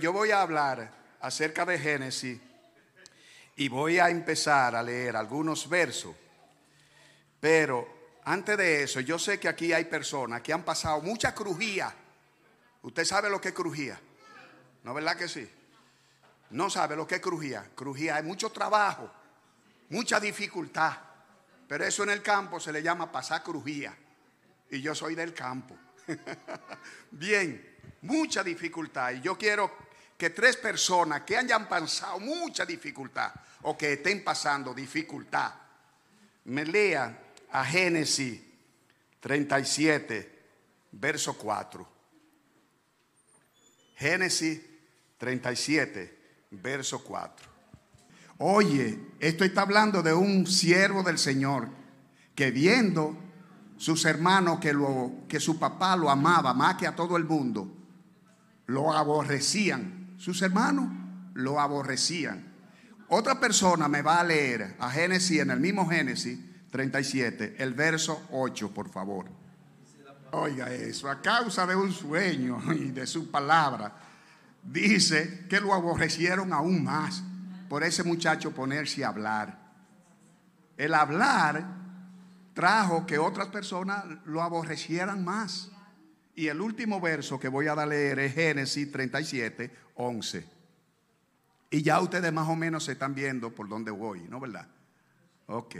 yo voy a hablar acerca de Génesis y voy a empezar a leer algunos versos. Pero antes de eso, yo sé que aquí hay personas que han pasado mucha crujía. ¿Usted sabe lo que es crujía? ¿No verdad que sí? No sabe lo que es crujía. Crujía hay mucho trabajo, mucha dificultad. Pero eso en el campo se le llama pasar crujía. Y yo soy del campo. Bien, mucha dificultad. Y yo quiero que tres personas que hayan pasado mucha dificultad o que estén pasando dificultad, me lean a Génesis 37, verso 4. Génesis 37, verso 4. Oye, esto está hablando de un siervo del Señor que viendo sus hermanos que, lo, que su papá lo amaba más que a todo el mundo, lo aborrecían. Sus hermanos lo aborrecían. Otra persona me va a leer a Génesis, en el mismo Génesis 37, el verso 8, por favor. Oiga eso, a causa de un sueño y de su palabra, dice que lo aborrecieron aún más por ese muchacho ponerse a hablar. El hablar trajo que otras personas lo aborrecieran más. Y el último verso que voy a leer es Génesis 37, 11. Y ya ustedes más o menos se están viendo por dónde voy, ¿no verdad? Ok.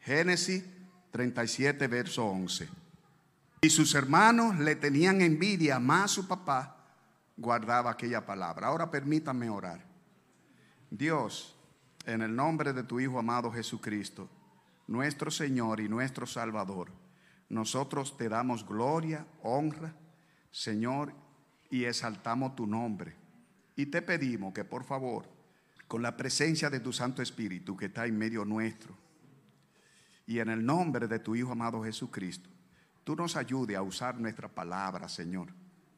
Génesis 37, verso 11. Y sus hermanos le tenían envidia, más su papá guardaba aquella palabra. Ahora permítanme orar. Dios, en el nombre de tu Hijo amado Jesucristo, nuestro Señor y nuestro Salvador, nosotros te damos gloria, honra, Señor, y exaltamos tu nombre. Y te pedimos que por favor, con la presencia de tu Santo Espíritu que está en medio nuestro, y en el nombre de tu Hijo amado Jesucristo, tú nos ayudes a usar nuestra palabra, Señor,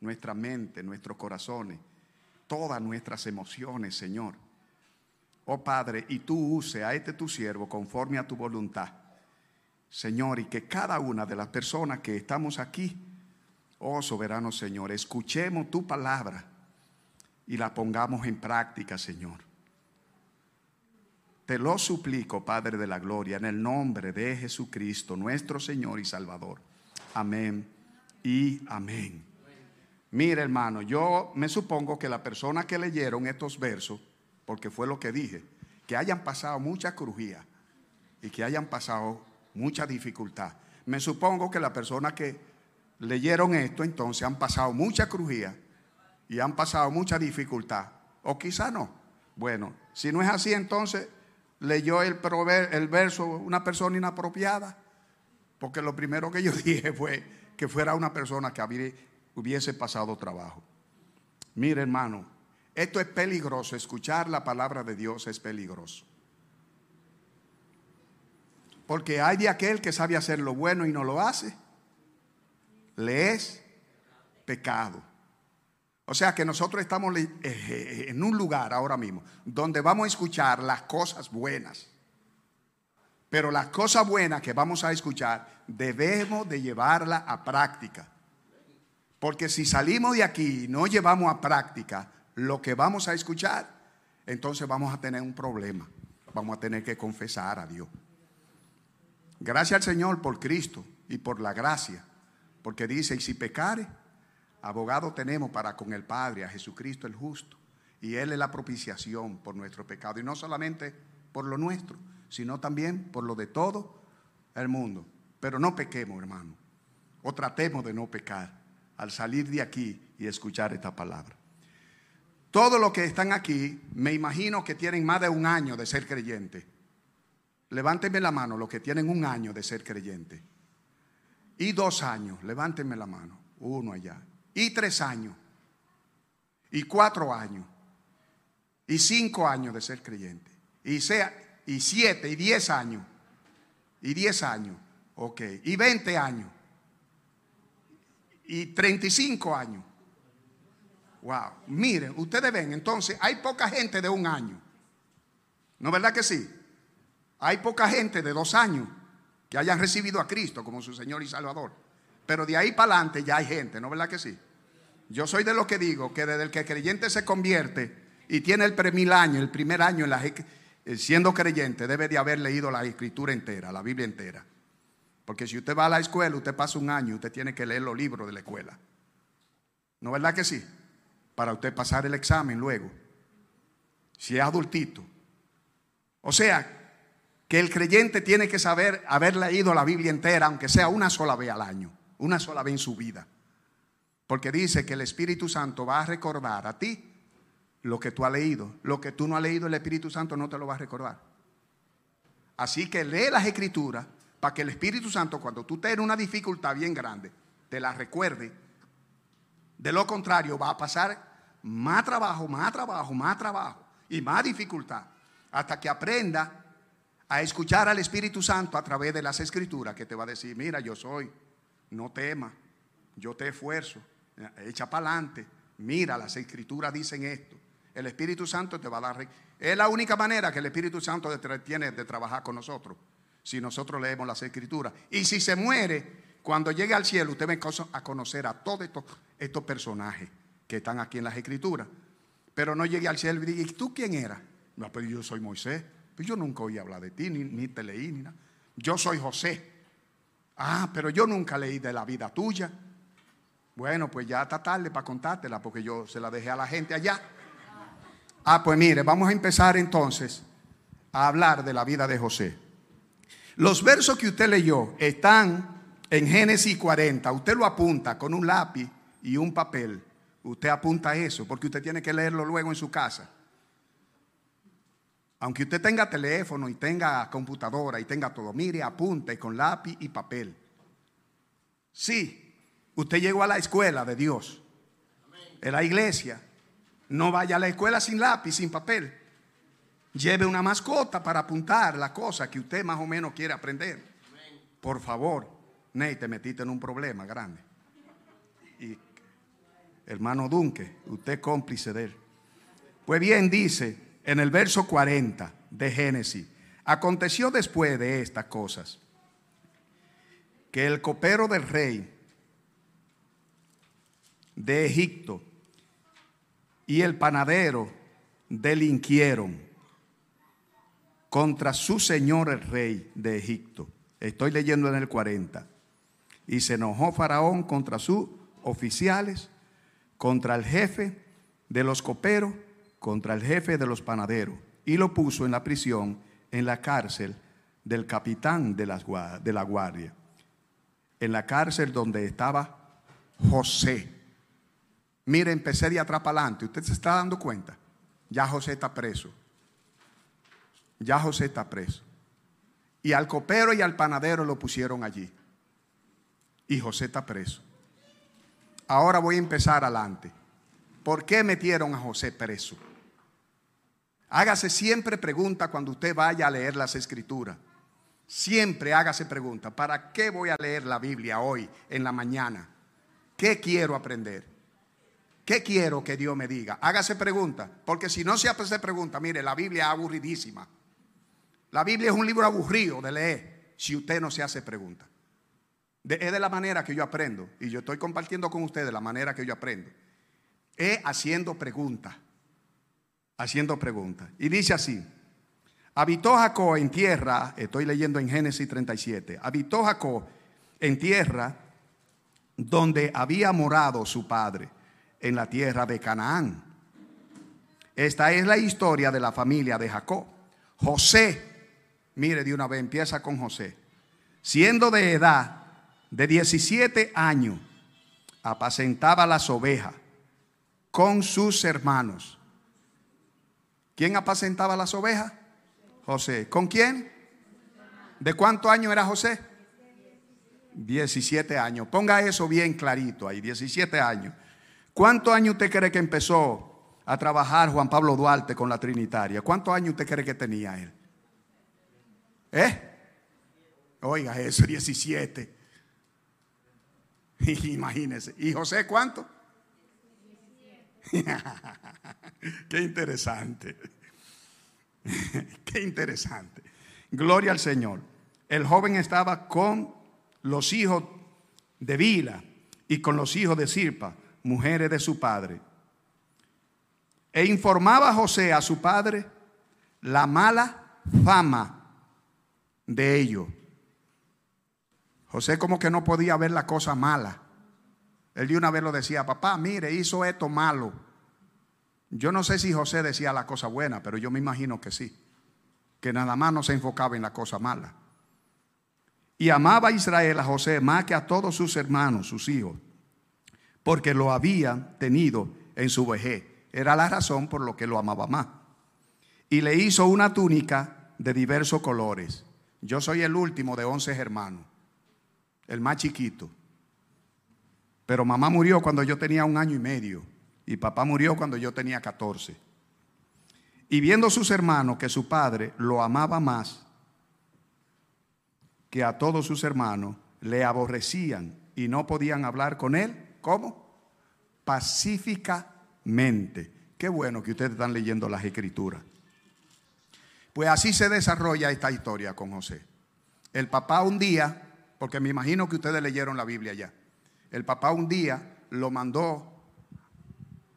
nuestra mente, nuestros corazones, todas nuestras emociones, Señor oh Padre, y tú use a este tu siervo conforme a tu voluntad. Señor, y que cada una de las personas que estamos aquí, oh soberano Señor, escuchemos tu palabra y la pongamos en práctica, Señor. Te lo suplico, Padre de la Gloria, en el nombre de Jesucristo, nuestro Señor y Salvador. Amén y amén. Mire, hermano, yo me supongo que la persona que leyeron estos versos porque fue lo que dije, que hayan pasado mucha crujía y que hayan pasado mucha dificultad. Me supongo que las personas que leyeron esto entonces han pasado mucha crujía y han pasado mucha dificultad, o quizá no. Bueno, si no es así, entonces leyó el, el verso una persona inapropiada, porque lo primero que yo dije fue que fuera una persona que hubiese pasado trabajo. Mire, hermano, esto es peligroso, escuchar la palabra de Dios es peligroso. Porque hay de aquel que sabe hacer lo bueno y no lo hace. Le es pecado. O sea que nosotros estamos eh, eh, en un lugar ahora mismo donde vamos a escuchar las cosas buenas. Pero las cosas buenas que vamos a escuchar debemos de llevarla a práctica. Porque si salimos de aquí y no llevamos a práctica, lo que vamos a escuchar, entonces vamos a tener un problema. Vamos a tener que confesar a Dios. Gracias al Señor por Cristo y por la gracia. Porque dice, y si pecare, abogado tenemos para con el Padre, a Jesucristo el justo. Y Él es la propiciación por nuestro pecado. Y no solamente por lo nuestro, sino también por lo de todo el mundo. Pero no pequemos, hermano. O tratemos de no pecar al salir de aquí y escuchar esta palabra. Todos los que están aquí, me imagino que tienen más de un año de ser creyente. Levántenme la mano los que tienen un año de ser creyente. Y dos años, levántenme la mano, uno allá. Y tres años. Y cuatro años. Y cinco años de ser creyente. Y, sea, y siete, y diez años. Y diez años. Ok. Y veinte años. Y treinta y cinco años. Wow. Miren, ustedes ven, entonces hay poca gente de un año. ¿No verdad que sí? Hay poca gente de dos años que hayan recibido a Cristo como su Señor y Salvador. Pero de ahí para adelante ya hay gente, ¿no verdad que sí? Yo soy de lo que digo, que desde el que el creyente se convierte y tiene el primer año, el primer año en la, eh, siendo creyente, debe de haber leído la escritura entera, la Biblia entera. Porque si usted va a la escuela, usted pasa un año, usted tiene que leer los libros de la escuela. ¿No verdad que sí? Para usted pasar el examen luego. Si es adultito. O sea, que el creyente tiene que saber haber leído la Biblia entera, aunque sea una sola vez al año, una sola vez en su vida. Porque dice que el Espíritu Santo va a recordar a ti lo que tú has leído. Lo que tú no has leído, el Espíritu Santo no te lo va a recordar. Así que lee las escrituras para que el Espíritu Santo, cuando tú tengas una dificultad bien grande, te la recuerde. De lo contrario, va a pasar más trabajo, más trabajo, más trabajo y más dificultad hasta que aprenda a escuchar al Espíritu Santo a través de las escrituras que te va a decir, mira, yo soy, no temas, yo te esfuerzo, echa para adelante, mira, las escrituras dicen esto. El Espíritu Santo te va a dar... Es la única manera que el Espíritu Santo tiene de trabajar con nosotros si nosotros leemos las escrituras. Y si se muere, cuando llegue al cielo, usted va a conocer a todos estos, personajes que están aquí en las escrituras. Pero no llegue al cielo y diga, ¿y tú quién eras? No, pero yo soy Moisés. Pues yo nunca oí hablar de ti, ni, te leí, ni nada. Yo soy José. Ah, pero yo nunca leí de la vida tuya. Bueno, pues ya está tarde para contártela porque yo se la dejé a la gente allá. Ah, pues mire, vamos a empezar entonces a hablar de la vida de José. Los versos que usted leyó están en Génesis 40. Usted lo apunta con un lápiz y un papel. Usted apunta eso porque usted tiene que leerlo luego en su casa. Aunque usted tenga teléfono y tenga computadora y tenga todo, mire, apunte con lápiz y papel. Sí, usted llegó a la escuela de Dios, en la iglesia. No vaya a la escuela sin lápiz, sin papel. Lleve una mascota para apuntar la cosa que usted más o menos quiere aprender. Por favor, Ney, te metiste en un problema grande. Y hermano Dunque, usted cómplice de él. Pues bien, dice en el verso 40 de Génesis, aconteció después de estas cosas que el copero del rey de Egipto y el panadero delinquieron contra su señor el rey de Egipto. Estoy leyendo en el 40. Y se enojó Faraón contra sus oficiales, contra el jefe de los coperos, contra el jefe de los panaderos, y lo puso en la prisión, en la cárcel del capitán de la, guardia, en la cárcel donde estaba José. Mire, empecé de atrás para adelante. ¿Usted se está dando cuenta? Ya José está preso. Ya José está preso. Y al copero y al panadero lo pusieron allí. Y José está preso. Ahora voy a empezar adelante. ¿Por qué metieron a José preso? Hágase siempre pregunta cuando usted vaya a leer las escrituras. Siempre hágase pregunta, ¿para qué voy a leer la Biblia hoy en la mañana? ¿Qué quiero aprender? ¿Qué quiero que Dios me diga? Hágase pregunta, porque si no se hace pregunta, mire, la Biblia es aburridísima. La Biblia es un libro aburrido de leer si usted no se hace preguntas. es de la manera que yo aprendo. Y yo estoy compartiendo con ustedes la manera que yo aprendo. Es haciendo preguntas. Haciendo preguntas. Y dice así. Habitó Jacob en tierra, estoy leyendo en Génesis 37. Habitó Jacob en tierra donde había morado su padre, en la tierra de Canaán. Esta es la historia de la familia de Jacob. José Mire, de una vez empieza con José. Siendo de edad de 17 años, apacentaba las ovejas con sus hermanos. ¿Quién apacentaba las ovejas? José. ¿Con quién? ¿De cuánto año era José? 17 años. Ponga eso bien clarito ahí, 17 años. ¿Cuántos años usted cree que empezó a trabajar Juan Pablo Duarte con la Trinitaria? ¿Cuántos años usted cree que tenía él? ¿Eh? Oiga, eso, 17. Imagínese. ¿Y José cuánto? Qué interesante. Qué interesante. Gloria al Señor. El joven estaba con los hijos de Vila y con los hijos de Sirpa, mujeres de su padre. E informaba a José a su padre la mala fama de ellos. José como que no podía ver la cosa mala. Él de una vez lo decía, papá, mire, hizo esto malo. Yo no sé si José decía la cosa buena, pero yo me imagino que sí. Que nada más no se enfocaba en la cosa mala. Y amaba a Israel a José más que a todos sus hermanos, sus hijos, porque lo había tenido en su vejez. Era la razón por lo que lo amaba más. Y le hizo una túnica de diversos colores. Yo soy el último de once hermanos, el más chiquito. Pero mamá murió cuando yo tenía un año y medio y papá murió cuando yo tenía 14. Y viendo sus hermanos que su padre lo amaba más que a todos sus hermanos, le aborrecían y no podían hablar con él. ¿Cómo? Pacíficamente. Qué bueno que ustedes están leyendo las escrituras. Pues así se desarrolla esta historia con José. El papá un día, porque me imagino que ustedes leyeron la Biblia ya, el papá un día lo mandó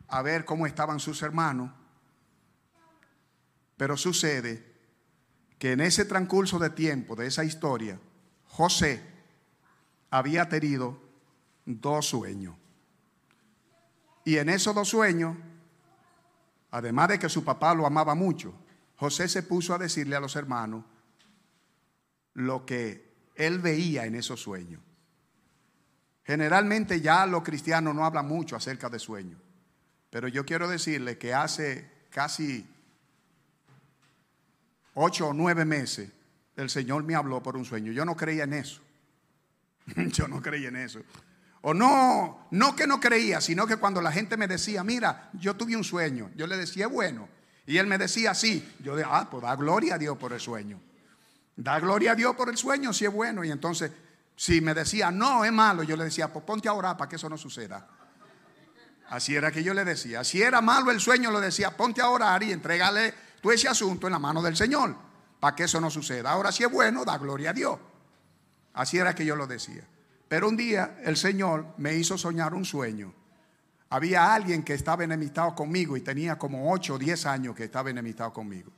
a ver cómo estaban sus hermanos, pero sucede que en ese transcurso de tiempo de esa historia, José había tenido dos sueños. Y en esos dos sueños, además de que su papá lo amaba mucho, José se puso a decirle a los hermanos lo que él veía en esos sueños. Generalmente ya los cristianos no hablan mucho acerca de sueños, pero yo quiero decirle que hace casi ocho o nueve meses el Señor me habló por un sueño. Yo no creía en eso. Yo no creía en eso. O no, no que no creía, sino que cuando la gente me decía, mira, yo tuve un sueño, yo le decía, bueno. Y él me decía, sí. Yo decía, ah, pues da gloria a Dios por el sueño. Da gloria a Dios por el sueño si es bueno. Y entonces, si me decía, no, es malo, yo le decía, pues ponte a orar para que eso no suceda. Así era que yo le decía. Si era malo el sueño, le decía, ponte a orar y entrégale tú ese asunto en la mano del Señor para que eso no suceda. Ahora, si es bueno, da gloria a Dios. Así era que yo lo decía. Pero un día el Señor me hizo soñar un sueño. Había alguien que estaba enemistado conmigo y tenía como 8 o 10 años que estaba enemistado conmigo.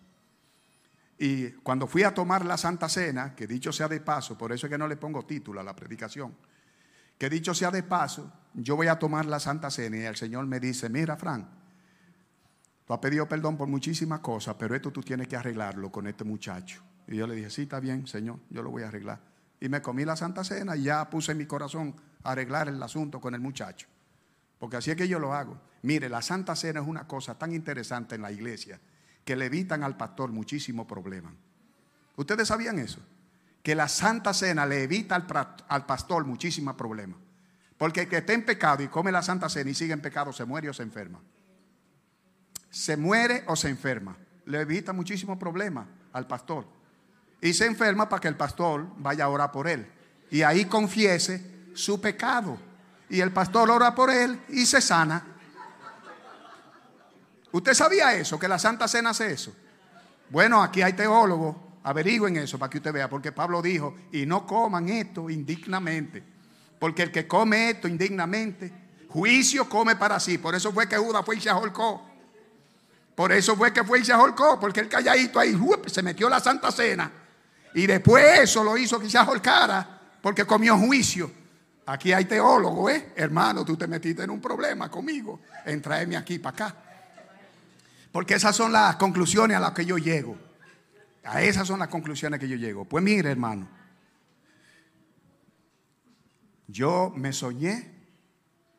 Y cuando fui a tomar la Santa Cena, que dicho sea de paso, por eso es que no le pongo título a la predicación, que dicho sea de paso, yo voy a tomar la Santa Cena y el Señor me dice, mira, Fran, tú has pedido perdón por muchísimas cosas, pero esto tú tienes que arreglarlo con este muchacho. Y yo le dije, sí, está bien, Señor, yo lo voy a arreglar. Y me comí la Santa Cena y ya puse mi corazón a arreglar el asunto con el muchacho. Porque así es que yo lo hago. Mire, la Santa Cena es una cosa tan interesante en la iglesia que le evitan al pastor muchísimos problemas. ¿Ustedes sabían eso? Que la Santa Cena le evita al, pastor muchísimos problemas. Porque el que esté en pecado y come la Santa Cena y sigue en pecado se muere o se enferma. Se muere o se enferma. Le evita muchísimos problemas al pastor. Y se enferma para que el pastor vaya a orar por él. Y ahí confiese su pecado y el pastor ora por él y se sana. ¿Usted sabía eso? Que la Santa Cena hace eso. Bueno, aquí hay teólogos, averigüen eso para que usted vea, porque Pablo dijo, y no coman esto indignamente, porque el que come esto indignamente, juicio come para sí. Por eso fue que Judas fue y se ahorcó. Por eso fue que fue y se ahorcó, porque el calladito ahí se metió la Santa Cena. Y después eso lo hizo que se ahorcara, porque comió juicio. Aquí hay teólogo, ¿eh? Hermano, tú te metiste en un problema conmigo en traerme aquí para acá. Porque esas son las conclusiones a las que yo llego. A esas son las conclusiones que yo llego. Pues mire, hermano. Yo me soñé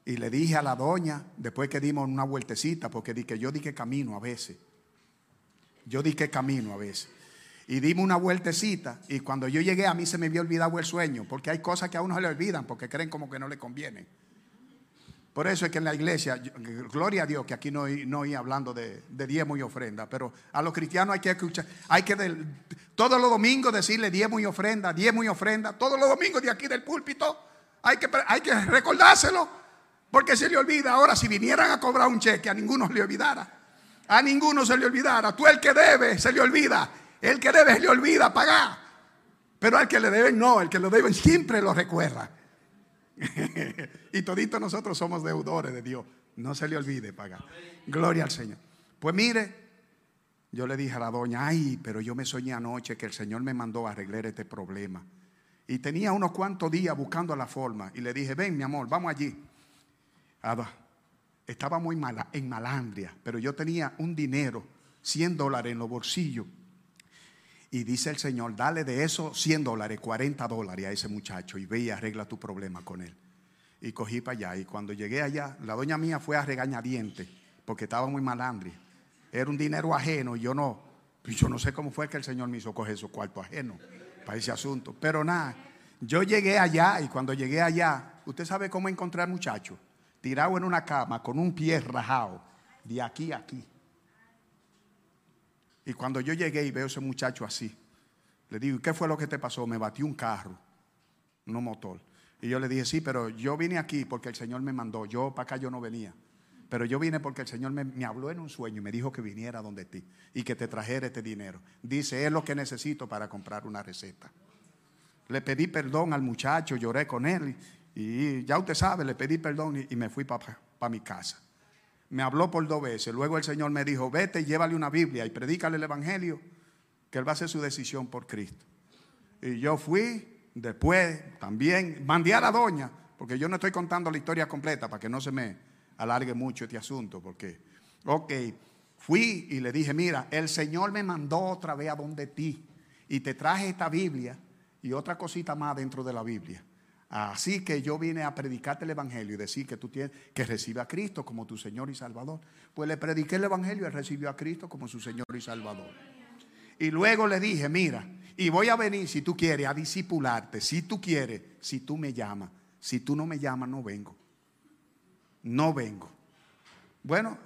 y le dije a la doña, después que dimos una vueltecita, porque dije, yo dije camino a veces. Yo dije camino a veces y dimos una vueltecita y cuando yo llegué a mí se me había olvidado el sueño, porque hay cosas que a uno se le olvidan porque creen como que no le conviene. Por eso es que en la iglesia, gloria a Dios que aquí no, no iba hablando de, de, diezmo y ofrenda, pero a los cristianos hay que escuchar, hay que todos los domingos decirle diezmo y ofrenda, diezmo y ofrenda, todos los domingos de aquí del púlpito, hay que, hay que recordárselo, porque se le olvida. Ahora, si vinieran a cobrar un cheque, a ninguno se le olvidara, a ninguno se le olvidara, tú el que debe, se le olvida. El que debe le olvida pagar. Pero al que le deben no, el que lo deben siempre lo recuerda. y toditos nosotros somos deudores de Dios. No se le olvide pagar. Gloria al Señor. Pues mire, yo le dije a la doña, ay, pero yo me soñé anoche que el Señor me mandó a arreglar este problema. Y tenía unos cuantos días buscando la forma. Y le dije, ven mi amor, vamos allí. Estaba muy mala, en malandria, pero yo tenía un dinero, 100 dólares en los bolsillos. Y dice el Señor, dale de esos 100 dólares, 40 dólares a ese muchacho y ve y arregla tu problema con él. Y cogí para allá. Y cuando llegué allá, la doña mía fue a regañadiente porque estaba muy malandria. Era un dinero ajeno y yo no, yo no sé cómo fue que el Señor me hizo coger esos cuartos ajenos para ese asunto. Pero nada, yo llegué allá y cuando llegué allá, usted sabe cómo encontré al muchacho, tirado en una cama con un pie rajado, de aquí a aquí. Y cuando yo llegué y veo a ese muchacho así, le digo, ¿qué fue lo que te pasó? Me batió un carro, no motor. Y yo le dije, sí, pero yo vine aquí porque el Señor me mandó. Yo para acá yo no venía. Pero yo vine porque el Señor me, habló en un sueño y me dijo que viniera donde ti y que te trajera este dinero. Dice, es lo que necesito para comprar una receta. Le pedí perdón al muchacho, lloré con él y, ya usted sabe, le pedí perdón y, me fui para mi casa me habló por dos veces. Luego el Señor me dijo, vete llévale una Biblia y predícale el Evangelio, que él va a hacer su decisión por Cristo. Y yo fui, después también mandé a la doña, porque yo no estoy contando la historia completa para que no se me alargue mucho este asunto, porque, ok, fui y le dije, mira, el Señor me mandó otra vez a donde ti y te traje esta Biblia y otra cosita más dentro de la Biblia. Así que yo vine a predicarte el Evangelio y decir que tú tienes que recibir a Cristo como tu Señor y Salvador. Pues le prediqué el Evangelio y recibió a Cristo como su Señor y Salvador. Y luego le dije, mira, y voy a venir si tú quieres a discipularte, si tú quieres, si tú me llamas. Si tú no me llamas, no vengo. No vengo. Bueno,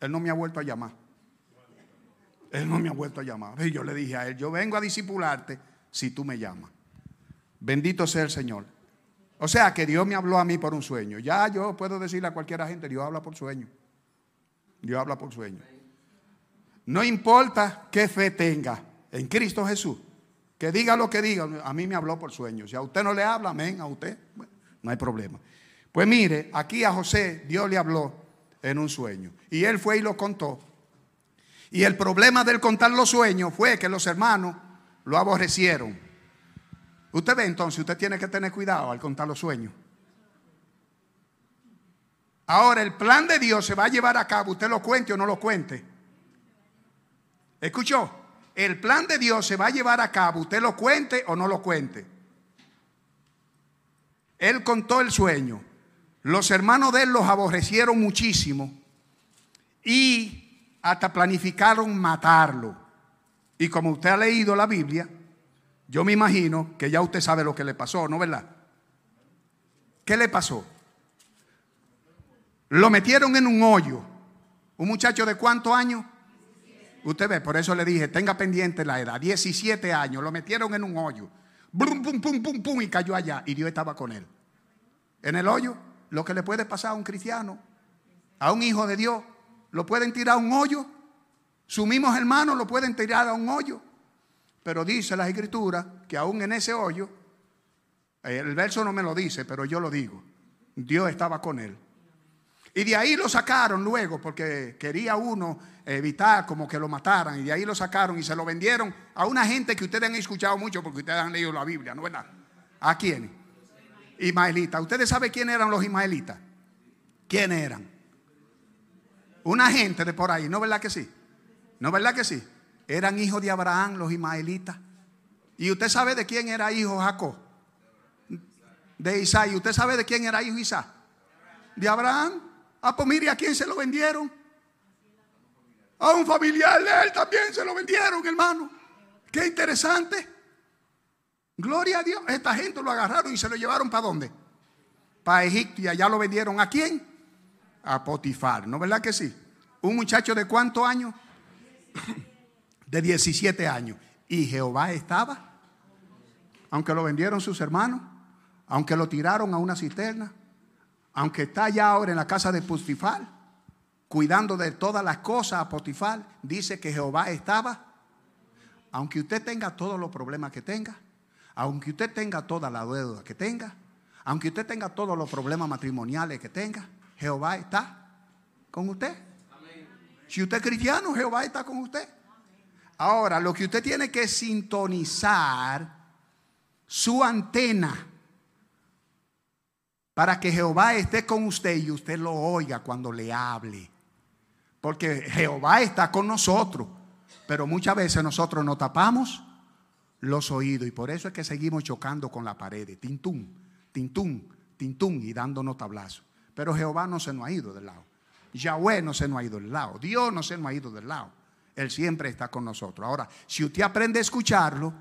él no me ha vuelto a llamar. Él no me ha vuelto a llamar. Y yo le dije a él, yo vengo a discipularte si tú me llamas. Bendito sea el Señor. O sea que Dios me habló a mí por un sueño. Ya yo puedo decirle a cualquier gente, Dios habla por sueño. Dios habla por sueño. No importa qué fe tenga en Cristo Jesús. Que diga lo que diga. A mí me habló por sueño. Si a usted no le habla, amén, a usted, no hay problema. Pues mire, aquí a José Dios le habló en un sueño. Y él fue y lo contó. Y el problema del contar los sueños fue que los hermanos lo aborrecieron. Usted ve entonces, usted tiene que tener cuidado al contar los sueños. Ahora, el plan de Dios se va a llevar a cabo, usted lo cuente o no lo cuente. ¿Escuchó? El plan de Dios se va a llevar a cabo, usted lo cuente o no lo cuente. Él contó el sueño. Los hermanos de él los aborrecieron muchísimo y hasta planificaron matarlo. Y como usted ha leído la Biblia, yo me imagino que ya usted sabe lo que le pasó, ¿no verdad? ¿Qué le pasó? Lo metieron en un hoyo. ¿Un muchacho de cuántos años? Usted ve, por eso le dije, tenga pendiente la edad. 17 años, lo metieron en un hoyo. Bum, pum, pum, pum, pum, y cayó allá. Y Dios estaba con él. En el hoyo, lo que le puede pasar a un cristiano, a un hijo de Dios, lo pueden tirar a un hoyo. Sus mismos hermanos lo pueden tirar a un hoyo. Pero dice la escritura que aún en ese hoyo, el verso no me lo dice, pero yo lo digo, Dios estaba con él. Y de ahí lo sacaron luego porque quería uno evitar como que lo mataran. Y de ahí lo sacaron y se lo vendieron a una gente que ustedes han escuchado mucho porque ustedes han leído la Biblia, ¿no verdad? ¿A quién? Ismaelitas. ¿Ustedes saben quién eran los ismaelitas? ¿Quiénes eran? Una gente de por ahí, ¿no verdad que sí? ¿No verdad que sí? Eran hijos de Abraham los ismaelitas. ¿Y usted sabe de quién era hijo Jacob? De Isaac. ¿Y usted sabe de quién era hijo Isaac? De Abraham. Ah, pues mire a quién se lo vendieron. A un familiar de él también se lo vendieron, hermano. Qué interesante. Gloria a Dios. Esta gente lo agarraron y se lo llevaron para dónde? Para Egipto y allá lo vendieron. ¿A quién? A Potifar. ¿No verdad que sí? Un muchacho de cuántos años? de 17 años. Y Jehová estaba, aunque lo vendieron sus hermanos, aunque lo tiraron a una cisterna, aunque está ya ahora en la casa de Potifar, cuidando de todas las cosas a Potifar, dice que Jehová estaba. Aunque usted tenga todos los problemas que tenga, aunque usted tenga toda la deuda que tenga, Aunque usted tenga todos los problemas matrimoniales que tenga, Jehová está con usted. Si usted es cristiano, Jehová está con usted. Ahora, lo que usted tiene que sintonizar su antena para que Jehová esté con usted y usted lo oiga cuando le hable. Porque Jehová está con nosotros, pero muchas veces nosotros nos tapamos los oídos y por eso es que seguimos chocando con la pared, tintum, tintum, tintum y dándonos tablazos. Pero Jehová no se nos ha ido del lado. Yahweh no se nos ha ido del lado. Dios no se nos ha ido del lado. Él siempre está con nosotros. Ahora, si usted aprende a escucharlo,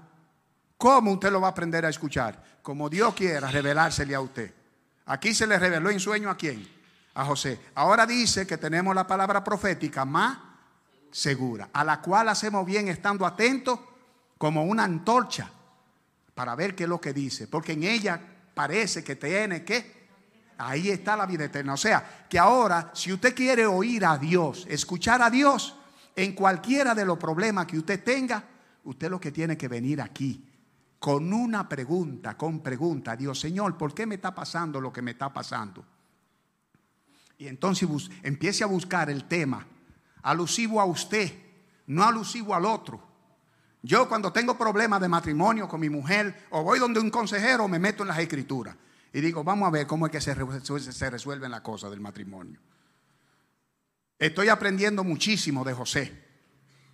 ¿cómo usted lo va a aprender a escuchar? Como Dios quiera revelársele a usted. Aquí se le reveló en sueño a quién? A José. Ahora dice que tenemos la palabra profética más segura, a la cual hacemos bien estando atentos como una antorcha para ver qué es lo que dice, porque en ella parece que tiene que ahí está la vida eterna. O sea, que ahora si usted quiere oír a Dios, escuchar a Dios en cualquiera de los problemas que usted tenga, usted lo que tiene que venir aquí con una pregunta, con pregunta, Dios Señor, ¿por qué me está pasando lo que me está pasando? Y entonces empiece a buscar el tema alusivo a usted, no alusivo al otro. Yo cuando tengo problemas de matrimonio con mi mujer o voy donde un consejero me meto en las escrituras y digo, vamos a ver cómo es que se, se resuelven las cosas del matrimonio. Estoy aprendiendo muchísimo de José,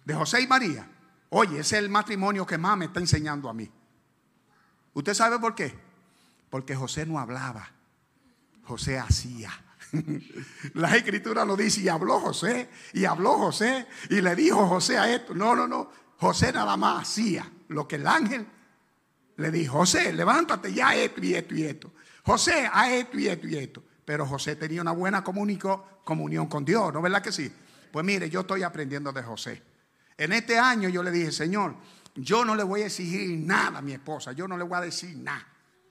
de José y María. Oye, ese es el matrimonio que más me está enseñando a mí. ¿Usted sabe por qué? Porque José no hablaba, José hacía. La escritura lo dice y habló José, y habló José, y le dijo José a esto. No, no, no. José nada más hacía lo que el ángel le dijo. José, levántate ya esto y esto y esto. José, a esto y esto y esto. Pero José tenía una buena comunión con Dios, ¿no verdad que sí? Pues mire, yo estoy aprendiendo de José. En este año yo le dije, Señor, yo no le voy a exigir nada a mi esposa, yo no le voy a decir nada.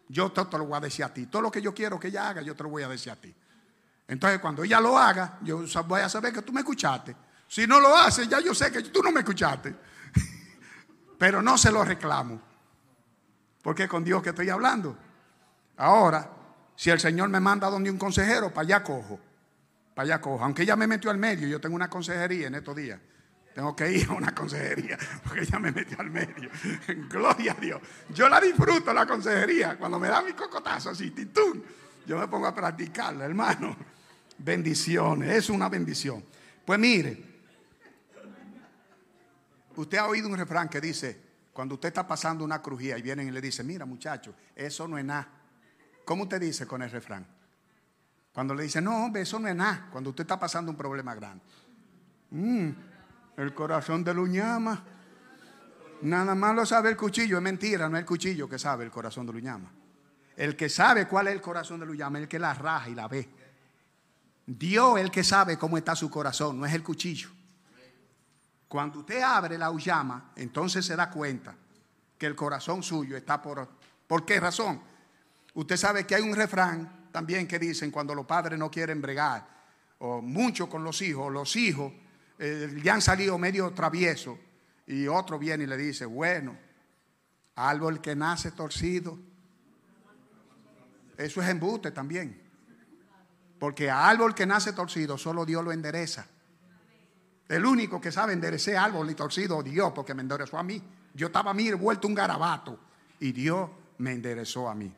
Yo todo te lo voy a decir a ti. Todo lo que yo quiero que ella haga, yo te lo voy a decir a ti. Entonces, cuando ella lo haga, yo voy a saber que tú me escuchaste. Si no lo hace, ya yo sé que tú no me escuchaste. Pero no se lo reclamo. Porque es con Dios que estoy hablando. Ahora, si el Señor me manda donde un consejero, para allá cojo. Para allá cojo. Aunque ella me metió al medio, yo tengo una consejería en estos días. Tengo que ir a una consejería porque ella me metió al medio. Gloria a Dios. Yo la disfruto la consejería. Cuando me da mi cocotazo así, titún, yo me pongo a practicarla, hermano. Bendiciones, es una bendición. Pues mire, usted ha oído un refrán que dice, cuando usted está pasando una crujía y vienen y le dice, mira muchacho, eso no es nada. ¿Cómo usted dice con el refrán? Cuando le dice, no, hombre, eso no es nada. Cuando usted está pasando un problema grande. Mm, el corazón de Luñama. Nada más lo sabe el cuchillo, es mentira, no es el cuchillo que sabe el corazón de Luñama. El que sabe cuál es el corazón de Luñama el que la raja y la ve. Dios el que sabe cómo está su corazón, no es el cuchillo. Cuando usted abre la Uyama, entonces se da cuenta que el corazón suyo está por... ¿Por qué razón? Usted sabe que hay un refrán también que dicen cuando los padres no quieren bregar, o mucho con los hijos, los hijos eh, ya han salido medio travieso y otro viene y le dice, bueno, árbol que nace torcido, eso es embute también. Porque árbol que nace torcido solo Dios lo endereza. El único que sabe enderecer árbol y torcido Dios, porque me enderezó a mí. Yo estaba a mí vuelto un garabato y Dios me enderezó a mí.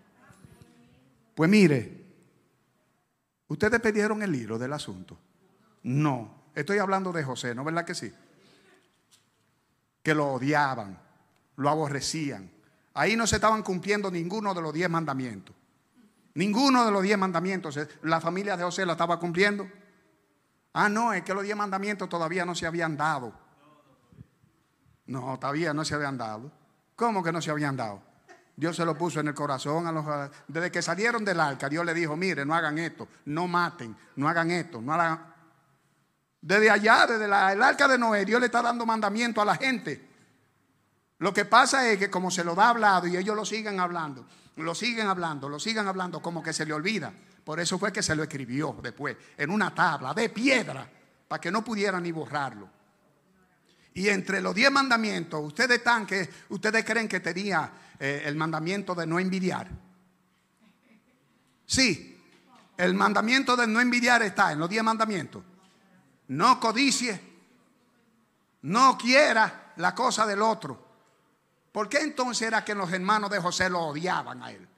Pues mire, ustedes pidieron el libro del asunto. No, Estoy hablando de José, ¿no verdad que sí? Que lo odiaban, lo aborrecían. Ahí no se estaban cumpliendo ninguno de los diez mandamientos. Ninguno de los diez mandamientos. La familia de José la estaba cumpliendo. Ah, no, es que los diez mandamientos todavía no se habían dado. No, todavía no se habían dado. ¿Cómo que no se habían dado? Dios se lo puso en el corazón a los desde que salieron del arca. Dios le dijo, mire, no hagan esto, no maten, no hagan esto, no hagan desde allá, desde el arca de Noé, Dios le está dando mandamiento a la gente. Lo que pasa es que como se lo da hablado y ellos lo siguen hablando, lo siguen hablando, lo siguen hablando, como que se le olvida. Por eso fue que se lo escribió después, en una tabla de piedra, para que no pudieran ni borrarlo. Y entre los diez mandamientos, ustedes están que, ustedes creen que tenía eh, el mandamiento de no envidiar. Sí, el mandamiento de no envidiar está en los diez mandamientos. No codicie, no quiera la cosa del otro. ¿Por qué entonces era que los hermanos de José lo odiaban a él?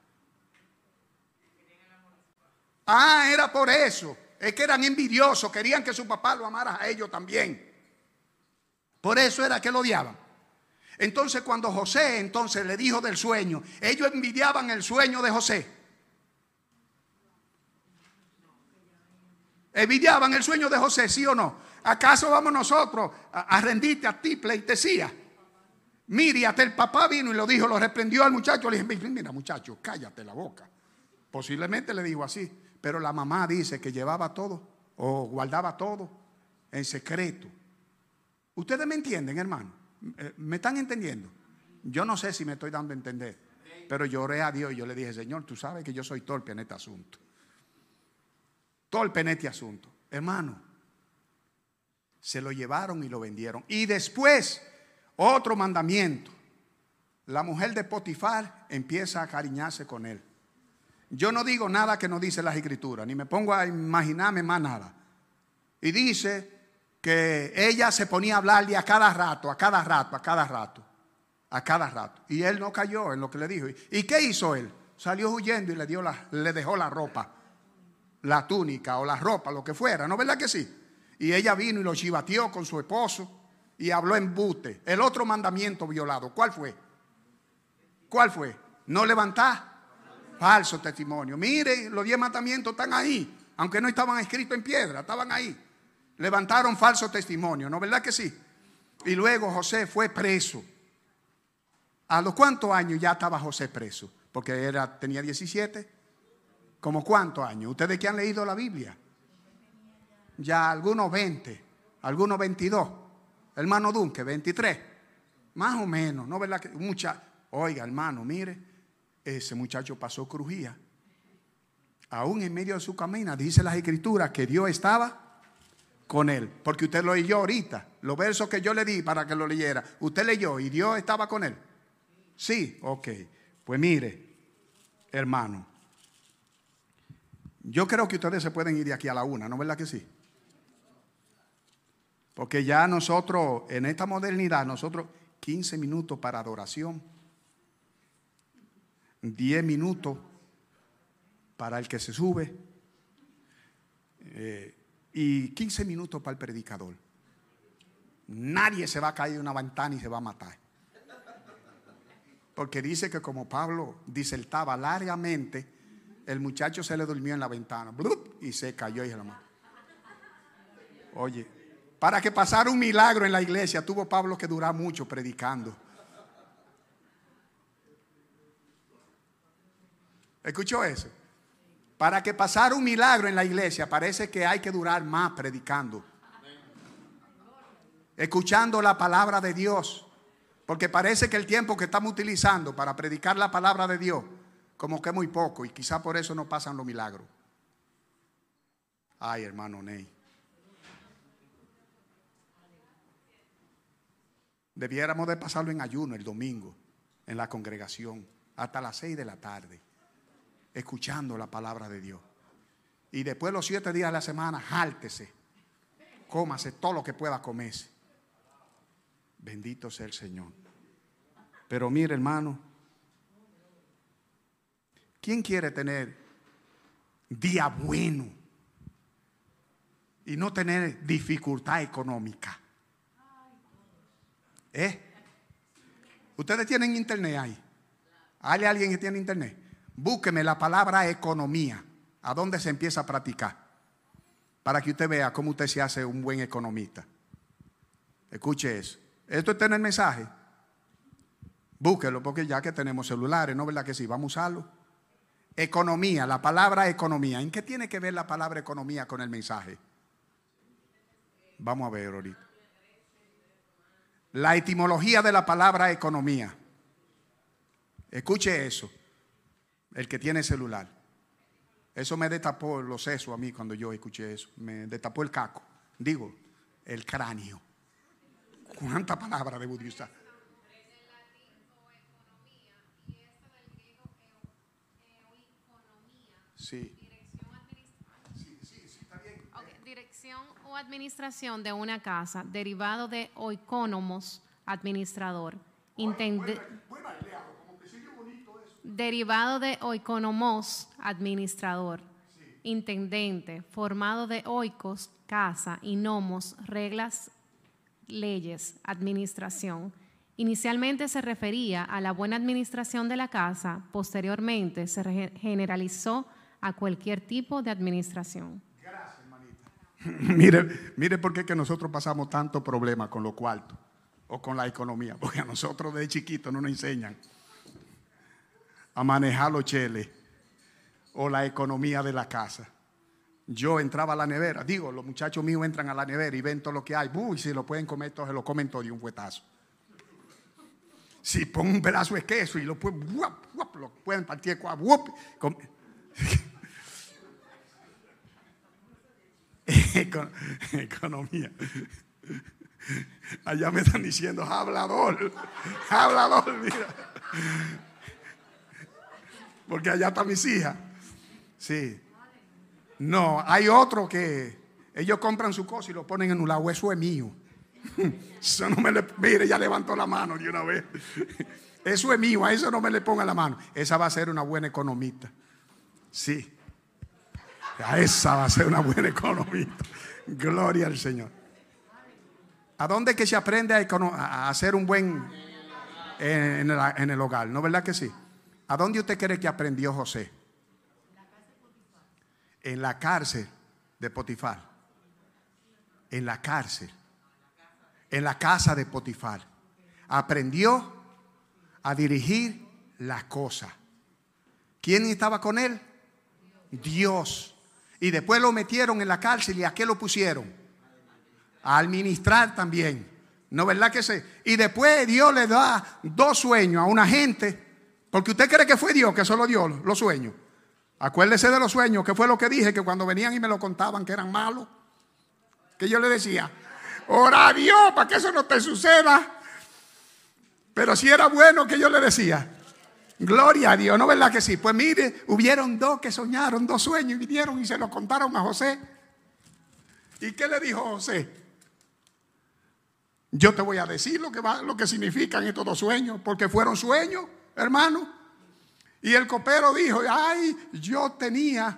Ah, era por eso. Es que eran envidiosos, querían que su papá lo amara a ellos también. Por eso era que lo odiaban. Entonces cuando José entonces le dijo del sueño, ellos envidiaban el sueño de José. Envidiaban el sueño de José, sí o no. ¿Acaso vamos nosotros a, rendirte a ti pleitesía? Mire, hasta el papá vino y lo dijo, lo reprendió al muchacho. Le dije, mira muchacho, cállate la boca. Posiblemente le dijo así, pero la mamá dice que llevaba todo o guardaba todo en secreto. ¿Ustedes me entienden, hermano? Eh, ¿Me están entendiendo? Yo no sé si me estoy dando a entender, pero lloré a Dios y yo le dije, Señor, tú sabes que yo soy torpe en este asunto. Torpe en este asunto. Hermano, se lo llevaron y lo vendieron. Y después, otro mandamiento. La mujer de Potifar empieza a cariñarse con él. Yo no digo nada que no dice las escrituras, ni me pongo a imaginarme más nada. Y dice que ella se ponía a hablarle a cada rato, a cada rato, a cada rato, a cada rato. Y él no cayó en lo que le dijo. ¿Y qué hizo él? Salió huyendo y le, dio la, le dejó la ropa, la túnica o la ropa, lo que fuera, ¿no verdad que sí? Y ella vino y lo chivateó con su esposo y habló en bute. El otro mandamiento violado, ¿cuál fue? ¿Cuál fue? No levantar falso testimonio. Mire, los diez mandamientos están ahí, aunque no estaban escritos en piedra, estaban ahí levantaron falso testimonio, ¿no verdad que sí? Y luego José fue preso. ¿A los cuántos años ya estaba José preso? Porque era, tenía 17. ¿Como cuántos años? Ustedes que han leído la Biblia. Ya algunos 20, algunos 22. Hermano Dunque, 23. Más o menos, ¿no verdad mucha? Oiga, hermano, mire, ese muchacho pasó crujía. Aún en medio de su camina, dice las escrituras que Dios estaba con él. Porque usted lo leyó ahorita. Los versos que yo le di para que lo leyera. Usted leyó y Dios estaba con él. Sí, ok. Pues mire, hermano. Yo creo que ustedes se pueden ir de aquí a la una, ¿no es verdad que sí? Porque ya nosotros, en esta modernidad, nosotros 15 minutos para adoración, 10 minutos para el que se sube, eh, y 15 minutos para el predicador. Nadie se va a caer de una ventana y se va a matar. Porque dice que como Pablo disertaba largamente, el muchacho se le durmió en la ventana y se cayó y se lo Oye, para que pasara un milagro en la iglesia, tuvo Pablo que durar mucho predicando. ¿Escuchó eso? Para que pasara un milagro en la iglesia, parece que hay que durar más predicando. Escuchando la palabra de Dios. Porque parece que el tiempo que estamos utilizando para predicar la palabra de Dios, como que muy poco. Y quizá por eso no pasan los milagros. Ay, hermano Ney. Debiéramos de pasarlo en ayuno el domingo, en la congregación, hasta las seis de la tarde escuchando la palabra de Dios. Y después los siete días de la semana, jáltese, cómase todo lo que pueda comerse. Bendito sea el Señor. Pero mire, hermano, ¿quién quiere tener día bueno y no tener dificultad económica? ¿Eh? Ustedes tienen internet ahí. ¿Hay alguien que tiene internet? Búsqueme la palabra economía. ¿A dónde se empieza a practicar? Para que usted vea cómo usted se hace un buen economista. Escuche eso. Esto está en el mensaje. Búsquelo porque ya que tenemos celulares, ¿no verdad que sí? Vamos a usarlo. Economía, la palabra economía. ¿En qué tiene que ver la palabra economía con el mensaje? Vamos a ver ahorita. La etimología de la palabra economía. Escuche eso el que tiene celular. Eso me destapó los sesos a mí cuando yo escuché eso. Me destapó el caco. Digo, el cráneo. ¿Cuánta palabra de usar? Sí. Dirección o administración de una casa, derivado de oicónomos, administrador. Intende- derivado de oikonomos, administrador. Intendente, formado de oikos, casa, y nomos, reglas, leyes, administración. Inicialmente se refería a la buena administración de la casa, posteriormente se generalizó a cualquier tipo de administración. mire, mire por qué que nosotros pasamos tanto problema con lo cuarto o con la economía, porque a nosotros de chiquitos no nos enseñan a manejar los cheles o la economía de la casa. Yo entraba a la nevera, digo, los muchachos míos entran a la nevera y ven todo lo que hay, uy, si lo pueden comer todo, se lo comen todo de un huetazo. Si ponen un pedazo de queso y lo pueden, lo pueden partir, economía. Allá me están diciendo hablador, hablador, mira. Porque allá están mis hijas. Sí. No, hay otro que ellos compran su cosa y lo ponen en un lado. Eso es mío. Eso no me le, mire, ya levantó la mano de una vez. Eso es mío, a eso no me le ponga la mano. Esa va a ser una buena economista. Sí. A esa va a ser una buena economista. Gloria al Señor. ¿A dónde que se aprende a, hacer un buen en el, en el hogar? ¿No verdad que sí? ¿A dónde usted cree que aprendió José? En la cárcel de Potifar. En la cárcel. En la casa de Potifar. Aprendió a dirigir la cosa. ¿Quién estaba con él? Dios. Y después lo metieron en la cárcel y a qué lo pusieron? A administrar también. ¿No verdad que sí? Y después Dios le da dos sueños a una gente. Porque usted cree que fue Dios que solo dio los sueños. Acuérdese de los sueños, que fue lo que dije, que cuando venían y me lo contaban que eran malos. Que yo le decía, ora a Dios para que eso no te suceda. Pero si era bueno que yo le decía, Gloria a Dios, ¿no verdad que sí? Pues mire, hubieron dos que soñaron dos sueños y vinieron y se lo contaron a José. ¿Y qué le dijo José? Yo te voy a decir lo que, lo que significan estos dos sueños, porque fueron sueños, hermano. Y el copero dijo, ay, yo tenía,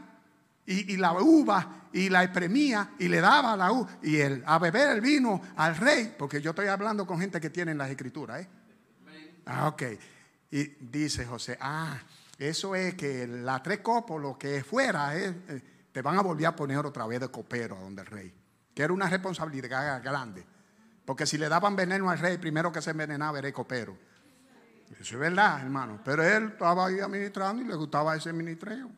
y, y la uva, y la espremía, y le daba la uva, y el, a beber el vino al rey, porque yo estoy hablando con gente que tiene las escrituras, ¿eh? Ah, ok. Y dice José, ah, eso es que la tres copos, lo que fuera, eh, eh, te van a volver a poner otra vez de copero a donde el rey. Que era una responsabilidad grande. Porque si le daban veneno al rey, primero que se envenenaba era el copero. Eso es verdad, hermano. Pero él estaba ahí administrando y le gustaba ese ministreo.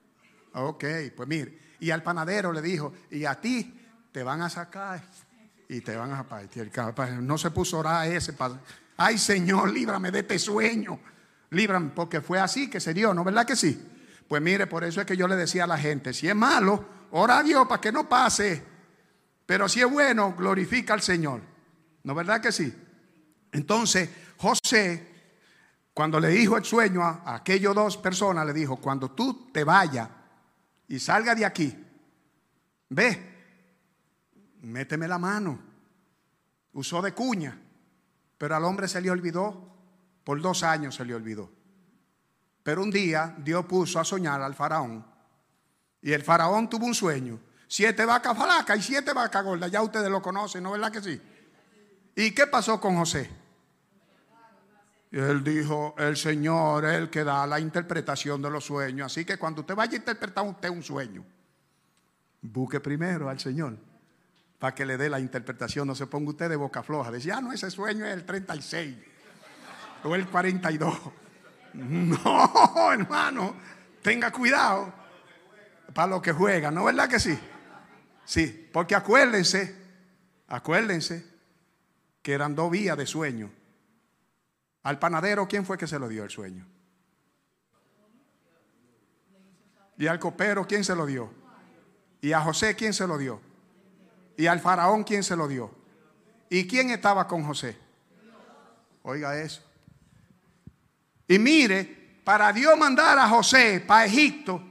Ok, pues mire. Y al panadero le dijo, y a ti te van a sacar y te van a partir. No se puso a orar ese. Ay, Señor, líbrame de este sueño. Líbrame, porque fue así que se dio, ¿no verdad que sí? Pues mire, por eso es que yo le decía a la gente, si es malo, ora a Dios para que no pase. Pero si es bueno, glorifica al Señor. ¿No verdad que sí? Entonces, José, cuando le dijo el sueño a, a aquellos dos personas, le dijo, cuando tú te vayas y salga de aquí, ve, méteme la mano. Usó de cuña, pero al hombre se le olvidó, por dos años se le olvidó. Pero un día Dios puso a soñar al faraón y el faraón tuvo un sueño. Siete vacas flacas y siete vacas gordas, ya ustedes lo conocen, ¿no verdad que sí? ¿Y qué pasó con José? Él dijo, el Señor es el que da la interpretación de los sueños. Así que cuando usted vaya a interpretar usted un sueño, busque primero al Señor para que le dé la interpretación. No se ponga usted de boca floja. Decía, ah, no, ese sueño es el 36 o el 42. No, hermano, tenga cuidado para lo que juega, ¿no verdad que sí? Sí, porque acuérdense, acuérdense que eran dos vías de sueño. Al panadero, ¿quién fue que se lo dio el sueño? Y al copero, ¿quién se lo dio? Y a José, ¿quién se lo dio? Y al faraón, ¿quién se lo dio? ¿Y quién estaba con José? Oiga eso. Y mire, para Dios mandar a José para Egipto,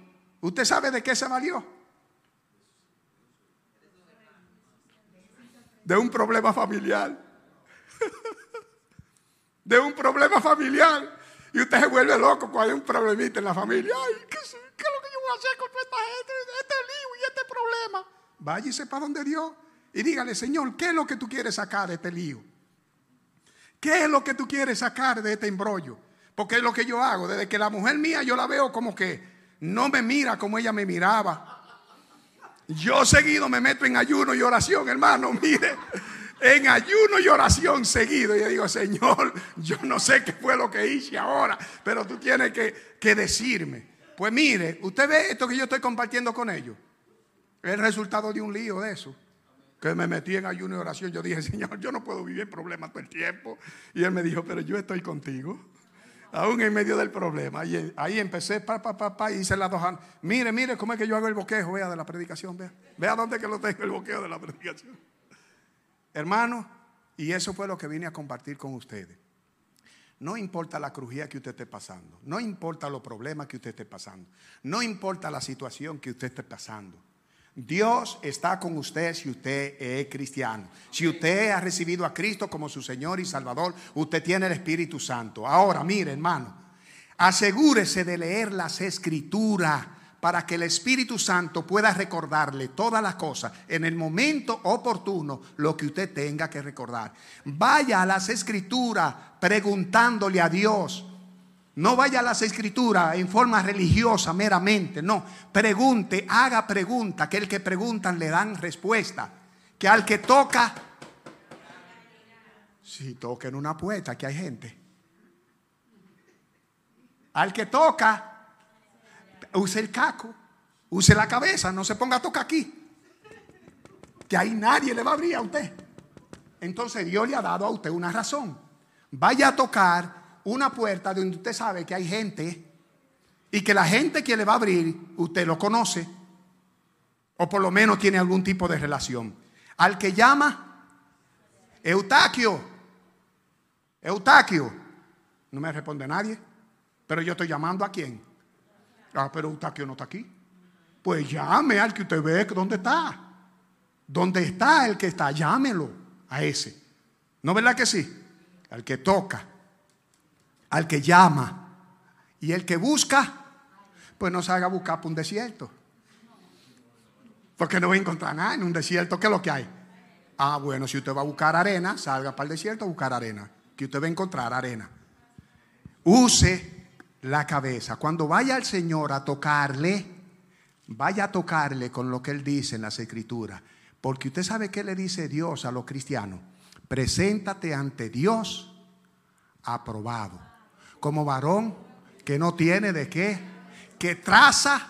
¿Usted sabe de qué se valió? De un problema familiar. De un problema familiar. Y usted se vuelve loco cuando hay un problemita en la familia. Ay, ¿qué, es lo que yo voy a hacer con esta gente? Este lío y este problema. Váyase para donde Dios y dígale, Señor, ¿qué es lo que tú quieres sacar de este lío? ¿Qué es lo que tú quieres sacar de este embrollo? Porque es lo que yo hago. Desde que la mujer mía yo la veo como que no me mira como ella me miraba. Yo seguido me meto en ayuno y oración, hermano. Mire, en ayuno y oración seguido. Y yo digo, Señor, yo no sé qué fue lo que hice ahora, pero tú tienes que, que decirme. Pues mire, usted ve esto que yo estoy compartiendo con ellos. El resultado de un lío de eso que me metí en ayuno y oración, yo dije, Señor, yo no puedo vivir problemas todo el tiempo. Y él me dijo, pero yo estoy contigo, aún en medio del problema. Y ahí empecé, pa, y hice las dos Mire, mire cómo es que yo hago el boquejo, vea, de la predicación, vea. Vea dónde que lo tengo el boqueo de la predicación. Hermano, y eso fue lo que vine a compartir con ustedes. No importa la crujía que usted esté pasando, no importa los problemas que usted esté pasando, no importa la situación que usted esté pasando. Dios está con usted si usted es cristiano. Si usted ha recibido a Cristo como su Señor y Salvador, usted tiene el Espíritu Santo. Ahora, mire, hermano, asegúrese de leer las escrituras para que el Espíritu Santo pueda recordarle todas las cosas en el momento oportuno, lo que usted tenga que recordar. Vaya a las escrituras preguntándole a Dios no vaya a las escrituras en forma religiosa meramente, no. Pregunte, haga pregunta, que el que preguntan le dan respuesta. Que al que toca, si en una puerta, que hay gente. Al que toca, use el caco, use la cabeza, no se ponga a tocar aquí. Que ahí nadie le va a abrir a usted. Entonces Dios le ha dado a usted una razón. Vaya a tocar una puerta donde usted sabe que hay gente y que la gente que le va a abrir, usted lo conoce o por lo menos tiene algún tipo de relación. Al que llama Eutaquio, Eutaquio, no me responde nadie, pero yo estoy llamando a quién. Ah, pero Eutaquio no está aquí. Pues llame al que usted ve dónde está. ¿Dónde está el que está? Llámelo a ese. ¿No verdad que sí? Al que toca al que llama. Y el que busca, pues no se haga buscar por un desierto. Porque no va a encontrar nada en un desierto. ¿Qué es lo que hay? Ah, bueno, si usted va a buscar arena, salga para el desierto a buscar arena. Que usted va a encontrar arena. Use la cabeza. Cuando vaya al Señor a tocarle, vaya a tocarle con lo que Él dice en las Escrituras. Porque usted sabe qué le dice Dios a los cristianos. Preséntate ante Dios aprobado como varón que no tiene de qué, que traza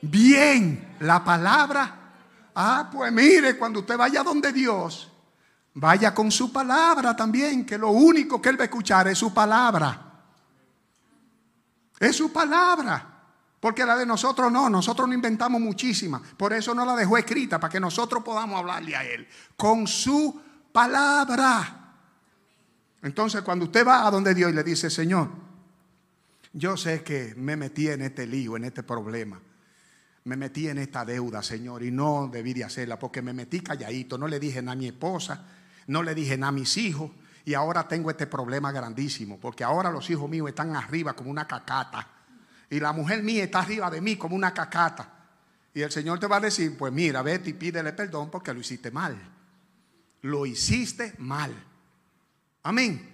bien la palabra. Ah, pues mire, cuando usted vaya donde Dios, vaya con su palabra también, que lo único que él va a escuchar es su palabra. Es su palabra. Porque la de nosotros no, nosotros no inventamos muchísima. Por eso no la dejó escrita, para que nosotros podamos hablarle a Él. Con su palabra. Entonces, cuando usted va a donde Dios y le dice, Señor, yo sé que me metí en este lío, en este problema. Me metí en esta deuda, Señor, y no debí de hacerla porque me metí calladito. No le dije nada a mi esposa, no le dije nada a mis hijos, y ahora tengo este problema grandísimo, porque ahora los hijos míos están arriba como una cacata, y la mujer mía está arriba de mí como una cacata. Y el Señor te va a decir, pues mira, vete y pídele perdón porque lo hiciste mal. Lo hiciste mal. Amén.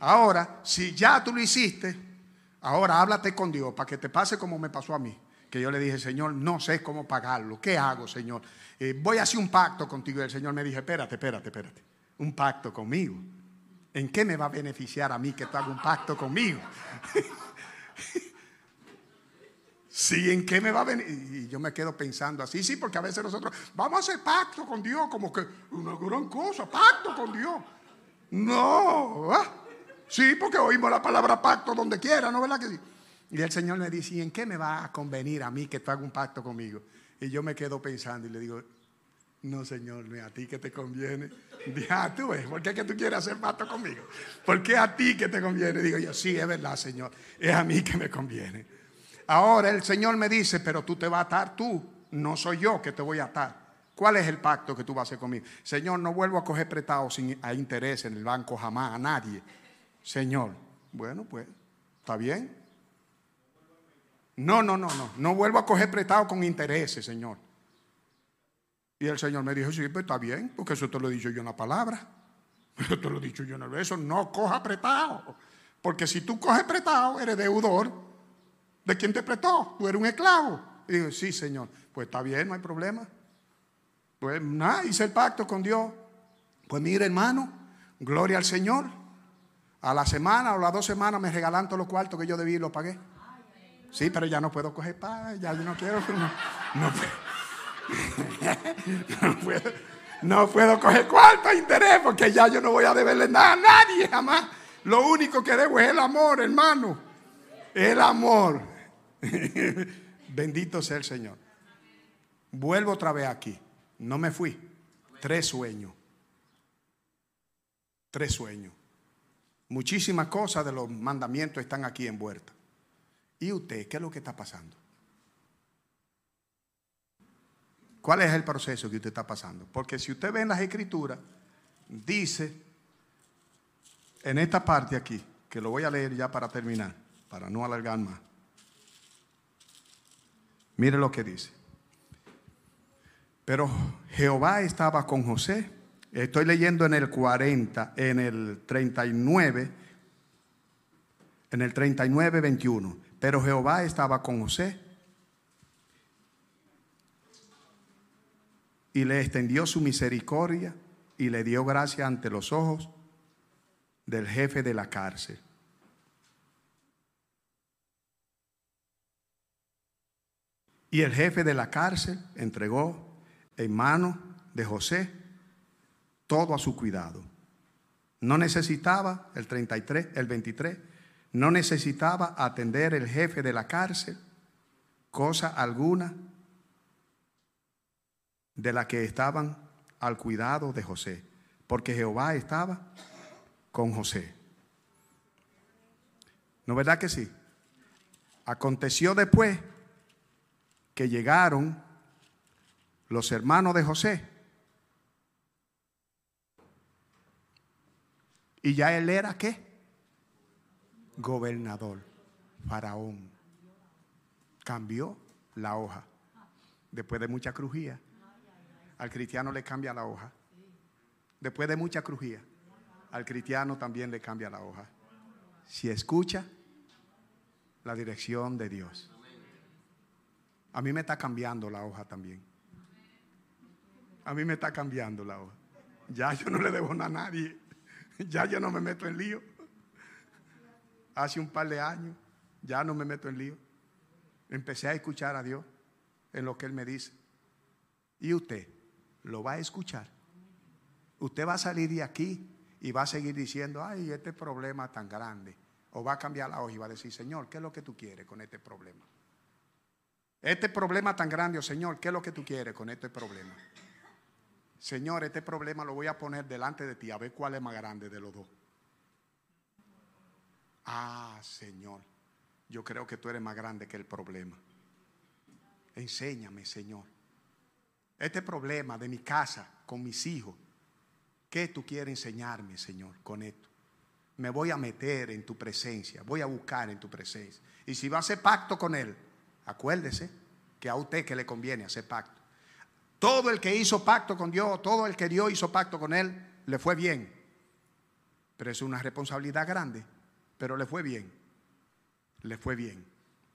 Ahora, si ya tú lo hiciste, ahora háblate con Dios para que te pase como me pasó a mí. Que yo le dije, Señor, no sé cómo pagarlo. ¿Qué hago, Señor? Eh, voy a hacer un pacto contigo. Y el Señor me dijo, espérate, espérate, espérate. Un pacto conmigo. ¿En qué me va a beneficiar a mí que tú hagas un pacto conmigo? Sí, ¿en qué me va a venir? Y yo me quedo pensando así, sí, porque a veces nosotros vamos a hacer pacto con Dios, como que una gran cosa, pacto con Dios. No. ¿ah? Sí, porque oímos la palabra pacto donde quiera, ¿no verdad que sí? Y el Señor me dice, ¿y en qué me va a convenir a mí que tú hagas un pacto conmigo? Y yo me quedo pensando y le digo, no, Señor, no es a ti que te conviene. Ya, tú ves, ¿por qué que tú quieres hacer pacto conmigo? ¿Por qué a ti que te conviene? Digo yo, sí, es verdad, Señor, es a mí que me conviene. ahora el Señor me dice, pero tú te vas a atar tú, no soy yo que te voy a atar. ¿Cuál es el pacto que tú vas a hacer conmigo? Señor, no vuelvo a coger prestado sin a interés en el banco jamás a nadie. Señor, bueno, pues, ¿está bien? No, no, no, no. No vuelvo a coger prestado con intereses, Señor. Y el Señor me dijo, sí, pues está bien, porque eso te lo he dicho yo en la palabra. Eso te lo he dicho yo en el beso. No coja prestado. Porque si tú coges prestado, eres deudor de quien te prestó. Tú eres un esclavo. Y digo, sí, Señor. Pues está bien, no hay problema. Pues nada, hice el pacto con Dios. Pues mire, hermano, gloria al Señor. A la semana o las dos semanas me regalan todos los cuartos que yo debí y los pagué. Sí, pero ya no puedo coger paz, ya yo no quiero. No, puedo, no puedo coger cuarto interés porque ya yo no voy a deberle nada a nadie jamás. Lo único que debo es el amor, hermano. El amor. Bendito sea el Señor. Vuelvo otra vez aquí. No me fui. Tres sueños. Tres sueños. Muchísimas cosas de los mandamientos están aquí envueltas. ¿Y usted qué es lo que está pasando? ¿Cuál es el proceso que usted está pasando? Porque si usted ve en las escrituras, dice en esta parte aquí, que lo voy a leer ya para terminar, para no alargar más. Mire lo que dice. Pero Jehová estaba con José. Estoy leyendo en el 40, en el 39, en el 39, 21. Pero Jehová estaba con José y le extendió su misericordia y le dio gracia ante los ojos del jefe de la cárcel. Y el jefe de la cárcel entregó en manos de José todo a su cuidado. No necesitaba, el 33, el 23, no necesitaba atender el jefe de la cárcel cosa alguna de la que estaban al cuidado de José, porque Jehová estaba con José. ¿No verdad que sí? Aconteció después que llegaron los hermanos de José. Y ya él era qué? Gobernador, faraón. Cambió la hoja. Después de mucha crujía. Al cristiano le cambia la hoja. Después de mucha crujía. Al cristiano también le cambia la hoja. Si escucha la dirección de Dios. A mí me está cambiando la hoja también a mí me está cambiando la hoja. Ya yo no le debo nada a nadie. Ya yo no me meto en lío. Hace un par de años ya no me meto en lío. Empecé a escuchar a Dios en lo que Él me dice. Y usted lo va a escuchar. Usted va a salir de aquí y va a seguir diciendo, ay, este problema tan grande. O va a cambiar la hoja y va a decir, Señor, ¿qué es lo que tú quieres con este problema? Este problema tan grande, oh Señor, ¿qué es lo que tú quieres con este problema? Señor, este problema lo voy a poner delante de ti a ver cuál es más grande de los dos. Ah, Señor, yo creo que tú eres más grande que el problema. Enséñame, Señor. Este problema de mi casa con mis hijos, ¿qué tú quieres enseñarme, Señor, con esto? Me voy a meter en tu presencia, voy a buscar en tu presencia. Y si va a hacer pacto con Él, acuérdese que a usted que le conviene hacer pacto. Todo el que hizo pacto con Dios, todo el que Dios hizo pacto con él, le fue bien. Pero es una responsabilidad grande, pero le fue bien. Le fue bien.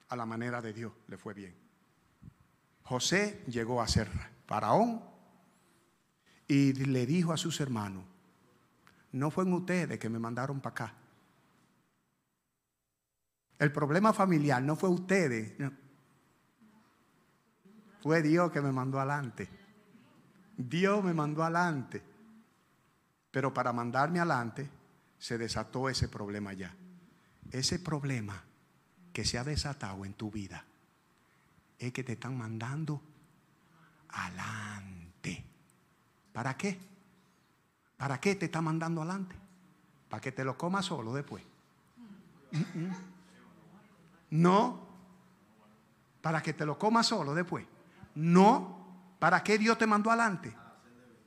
A la manera de Dios le fue bien. José llegó a ser faraón y le dijo a sus hermanos, no fueron ustedes que me mandaron para acá. El problema familiar no fue ustedes, fue Dios que me mandó adelante. Dios me mandó adelante. Pero para mandarme adelante se desató ese problema ya. Ese problema que se ha desatado en tu vida es que te están mandando adelante. ¿Para qué? ¿Para qué te está mandando adelante? Para que te lo comas solo después. No, para que te lo comas solo después. No, ¿para qué Dios te mandó adelante?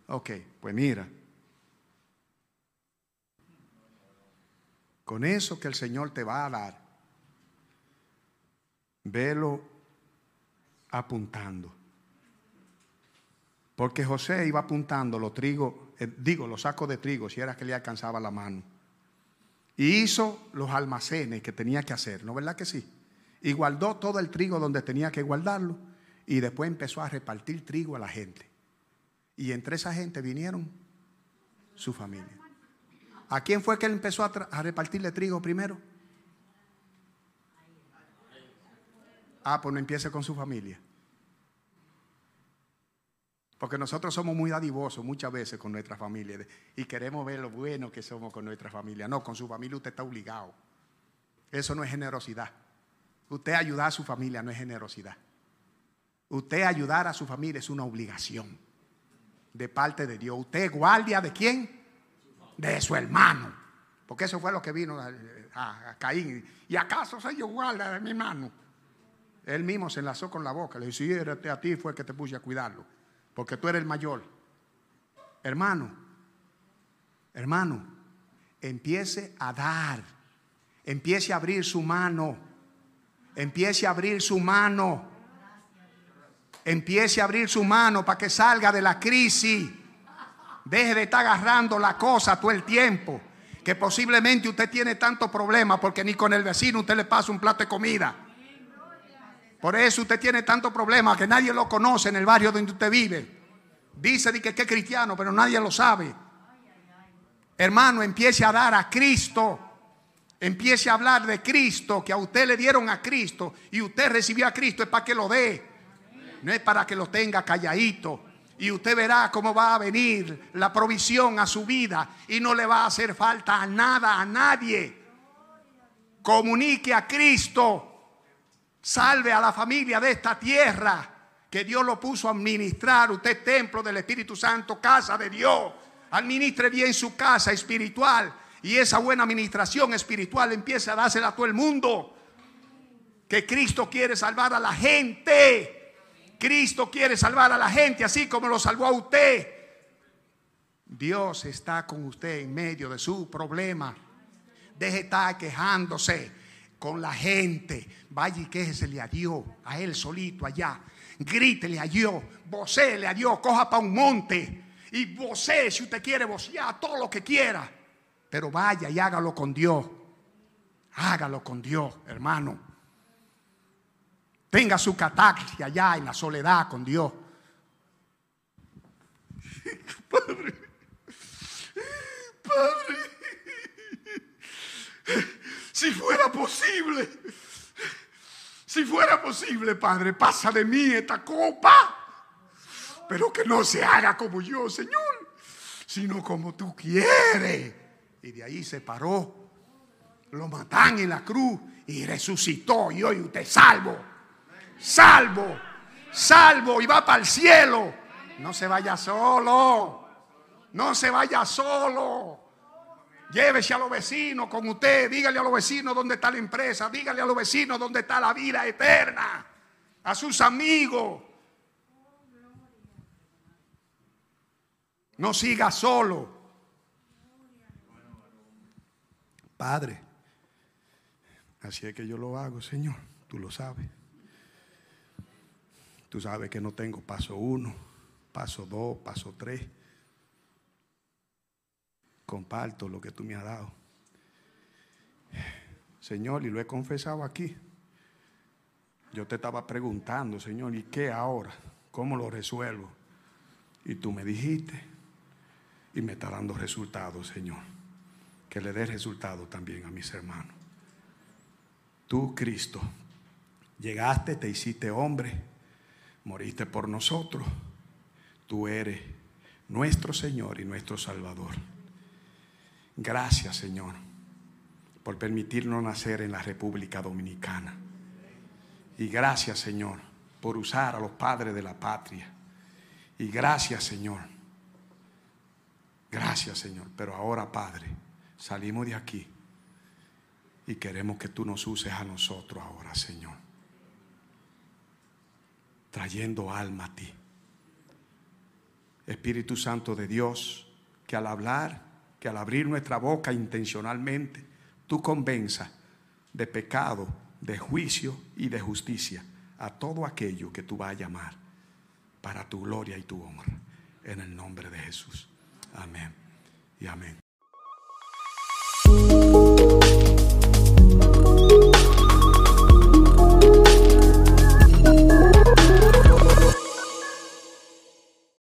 Ok, pues mira. Con eso que el Señor te va a dar, velo apuntando. Porque José iba apuntando los trigos, eh, digo, los sacos de trigo, si era que le alcanzaba la mano. Y hizo los almacenes que tenía que hacer, ¿no verdad que sí? Y guardó todo el trigo donde tenía que guardarlo. Y después empezó a repartir trigo a la gente. Y entre esa gente vinieron su familia. ¿A quién fue que él empezó a, repartirle trigo primero? Ah, pues no empiece con su familia. Porque nosotros somos muy dadivosos muchas veces con nuestra familia y queremos ver lo bueno que somos con nuestra familia. No, con su familia usted está obligado. Eso no es generosidad. Usted ayudar a su familia no es generosidad. Usted ayudar a su familia es una obligación de parte de Dios. Usted guardia de quién? De su hermano. Porque eso fue lo que vino a, Caín. ¿Y acaso soy yo guardia de mi hermano? Él mismo se enlazó con la boca. Le dijo, sí, a ti fue que te puse a cuidarlo porque tú eres el mayor. Hermano, hermano, empiece a dar, empiece a abrir su mano, empiece a abrir su mano, empiece a abrir su mano para que salga de la crisis. Deje de estar agarrando la cosa todo el tiempo. Que posiblemente usted tiene tanto problema porque ni con el vecino usted le pasa un plato de comida. Por eso usted tiene tanto problema que nadie lo conoce en el barrio donde usted vive. Dice que, que es cristiano, pero nadie lo sabe. Hermano, empiece a dar a Cristo. Empiece a hablar de Cristo, que a usted le dieron a Cristo y usted recibió a Cristo, es para que lo dé. No es para que lo tenga calladito. Y usted verá cómo va a venir la provisión a su vida y no le va a hacer falta a nada, a nadie. Comunique a Cristo. Salve a la familia de esta tierra que Dios lo puso a administrar. Usted templo del Espíritu Santo, casa de Dios. Administre bien su casa espiritual. Y esa buena administración espiritual empieza a dársela a todo el mundo. Que Cristo quiere salvar a la gente. Cristo quiere salvar a la gente así como lo salvó a usted. Dios está con usted en medio de su problema. Deje de estar quejándose con la gente. Vaya y quéjesele a Dios, a Él solito allá. Grítele a Dios, vocele a Dios, coja para un monte y vocee si usted quiere vocear todo lo que quiera. Pero vaya y hágalo con Dios. Hágalo con Dios, hermano. Tenga su cataclia allá en la soledad con Dios. Padre, Padre, si fuera posible, si fuera posible, Padre, pasa de mí esta copa. Pero que no se haga como yo, Señor, sino como tú quieres. Y de ahí se paró. Lo matan en la cruz y resucitó. Y hoy usted salvo. Salvo. Salvo y va para el cielo. No se vaya solo. No se vaya solo. Llévese a los vecinos con usted. Dígale a los vecinos dónde está la empresa. Dígale a los vecinos dónde está la vida eterna. A sus amigos. No siga solo. Padre, así es que yo lo hago, Señor. Tú lo sabes. Tú sabes que no tengo paso uno, paso dos, paso tres comparto lo que tú me has dado. Señor, y lo he confesado aquí. Yo te estaba preguntando, Señor, ¿y qué ahora? ¿Cómo lo resuelvo? Y tú me dijiste, y me está dando resultados, Señor. Que le dé resultados también a mis hermanos. Tú, Cristo, llegaste, te hiciste hombre, moriste por nosotros. Tú eres nuestro Señor y nuestro Salvador. Gracias, Señor, por permitirnos nacer en la República Dominicana. Y gracias, Señor, por usar a los padres de la patria. Y gracias, Señor. Gracias, Señor. Pero ahora, Padre, salimos de aquí y queremos que tú nos uses a nosotros ahora, Señor. Trayendo alma a ti. Espíritu Santo de Dios, que al hablar, que al abrir nuestra boca intencionalmente, tú convenza de pecado, de juicio y de justicia a todo aquello que tú vas a llamar para tu gloria y tu honra. En el nombre de Jesús. Amén y amén.